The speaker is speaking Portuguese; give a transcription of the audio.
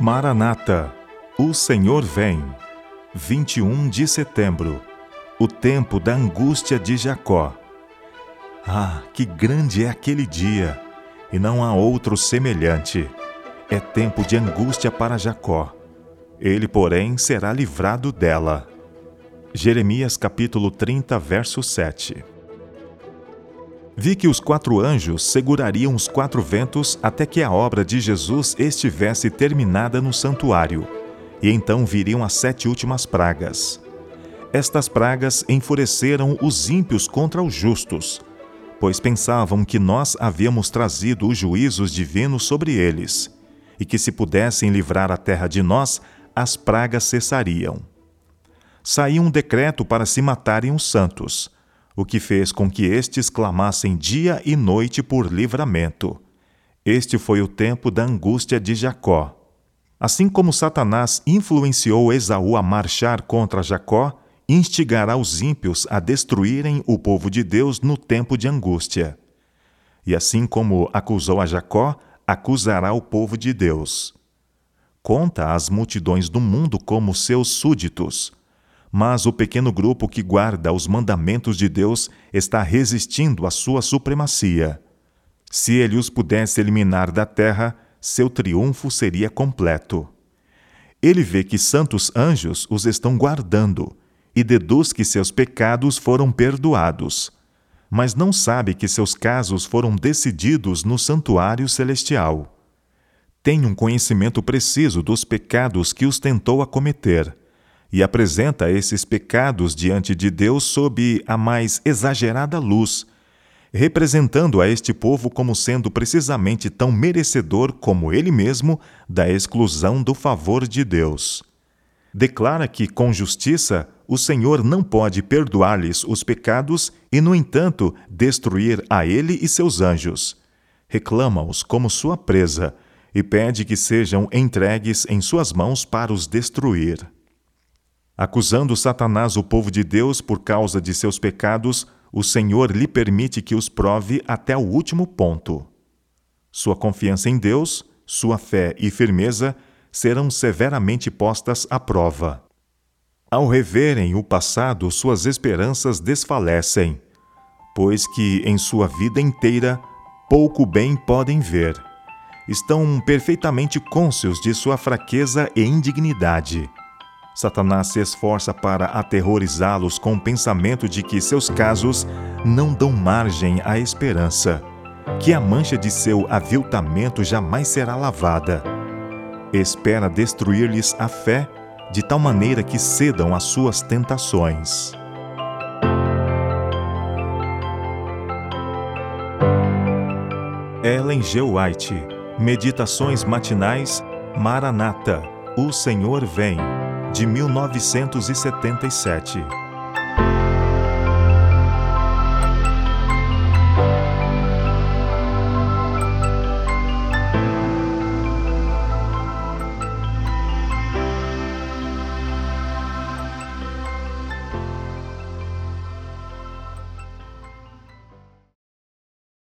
Maranata, o Senhor vem. 21 de setembro, o tempo da angústia de Jacó. Ah, que grande é aquele dia, e não há outro semelhante. É tempo de angústia para Jacó. Ele, porém, será livrado dela. Jeremias capítulo 30, verso 7. Vi que os quatro anjos segurariam os quatro ventos até que a obra de Jesus estivesse terminada no santuário, e então viriam as sete últimas pragas. Estas pragas enfureceram os ímpios contra os justos, pois pensavam que nós havíamos trazido os juízos divinos sobre eles, e que se pudessem livrar a terra de nós, as pragas cessariam. Saiu um decreto para se matarem os santos, o que fez com que estes clamassem dia e noite por livramento. Este foi o tempo da angústia de Jacó. Assim como Satanás influenciou Esaú a marchar contra Jacó, instigará os ímpios a destruírem o povo de Deus no tempo de angústia. E assim como acusou a Jacó, acusará o povo de Deus. Conta as multidões do mundo como seus súditos mas o pequeno grupo que guarda os mandamentos de Deus está resistindo à sua supremacia. Se ele os pudesse eliminar da terra, seu triunfo seria completo. Ele vê que santos anjos os estão guardando e deduz que seus pecados foram perdoados, mas não sabe que seus casos foram decididos no santuário celestial. Tem um conhecimento preciso dos pecados que os tentou a cometer e apresenta esses pecados diante de Deus sob a mais exagerada luz, representando a este povo como sendo precisamente tão merecedor como ele mesmo da exclusão do favor de Deus. Declara que, com justiça, o Senhor não pode perdoar-lhes os pecados e, no entanto, destruir a ele e seus anjos. Reclama-os como sua presa e pede que sejam entregues em suas mãos para os destruir. Acusando Satanás o povo de Deus por causa de seus pecados, o Senhor lhe permite que os prove até o último ponto. Sua confiança em Deus, sua fé e firmeza serão severamente postas à prova. Ao reverem o passado, suas esperanças desfalecem, pois que em sua vida inteira pouco bem podem ver. Estão perfeitamente cônscios de sua fraqueza e indignidade Satanás se esforça para aterrorizá-los com o pensamento de que seus casos não dão margem à esperança, que a mancha de seu aviltamento jamais será lavada. Espera destruir-lhes a fé de tal maneira que cedam às suas tentações. Ellen G. White Meditações Matinais Maranata O Senhor Vem de 1977.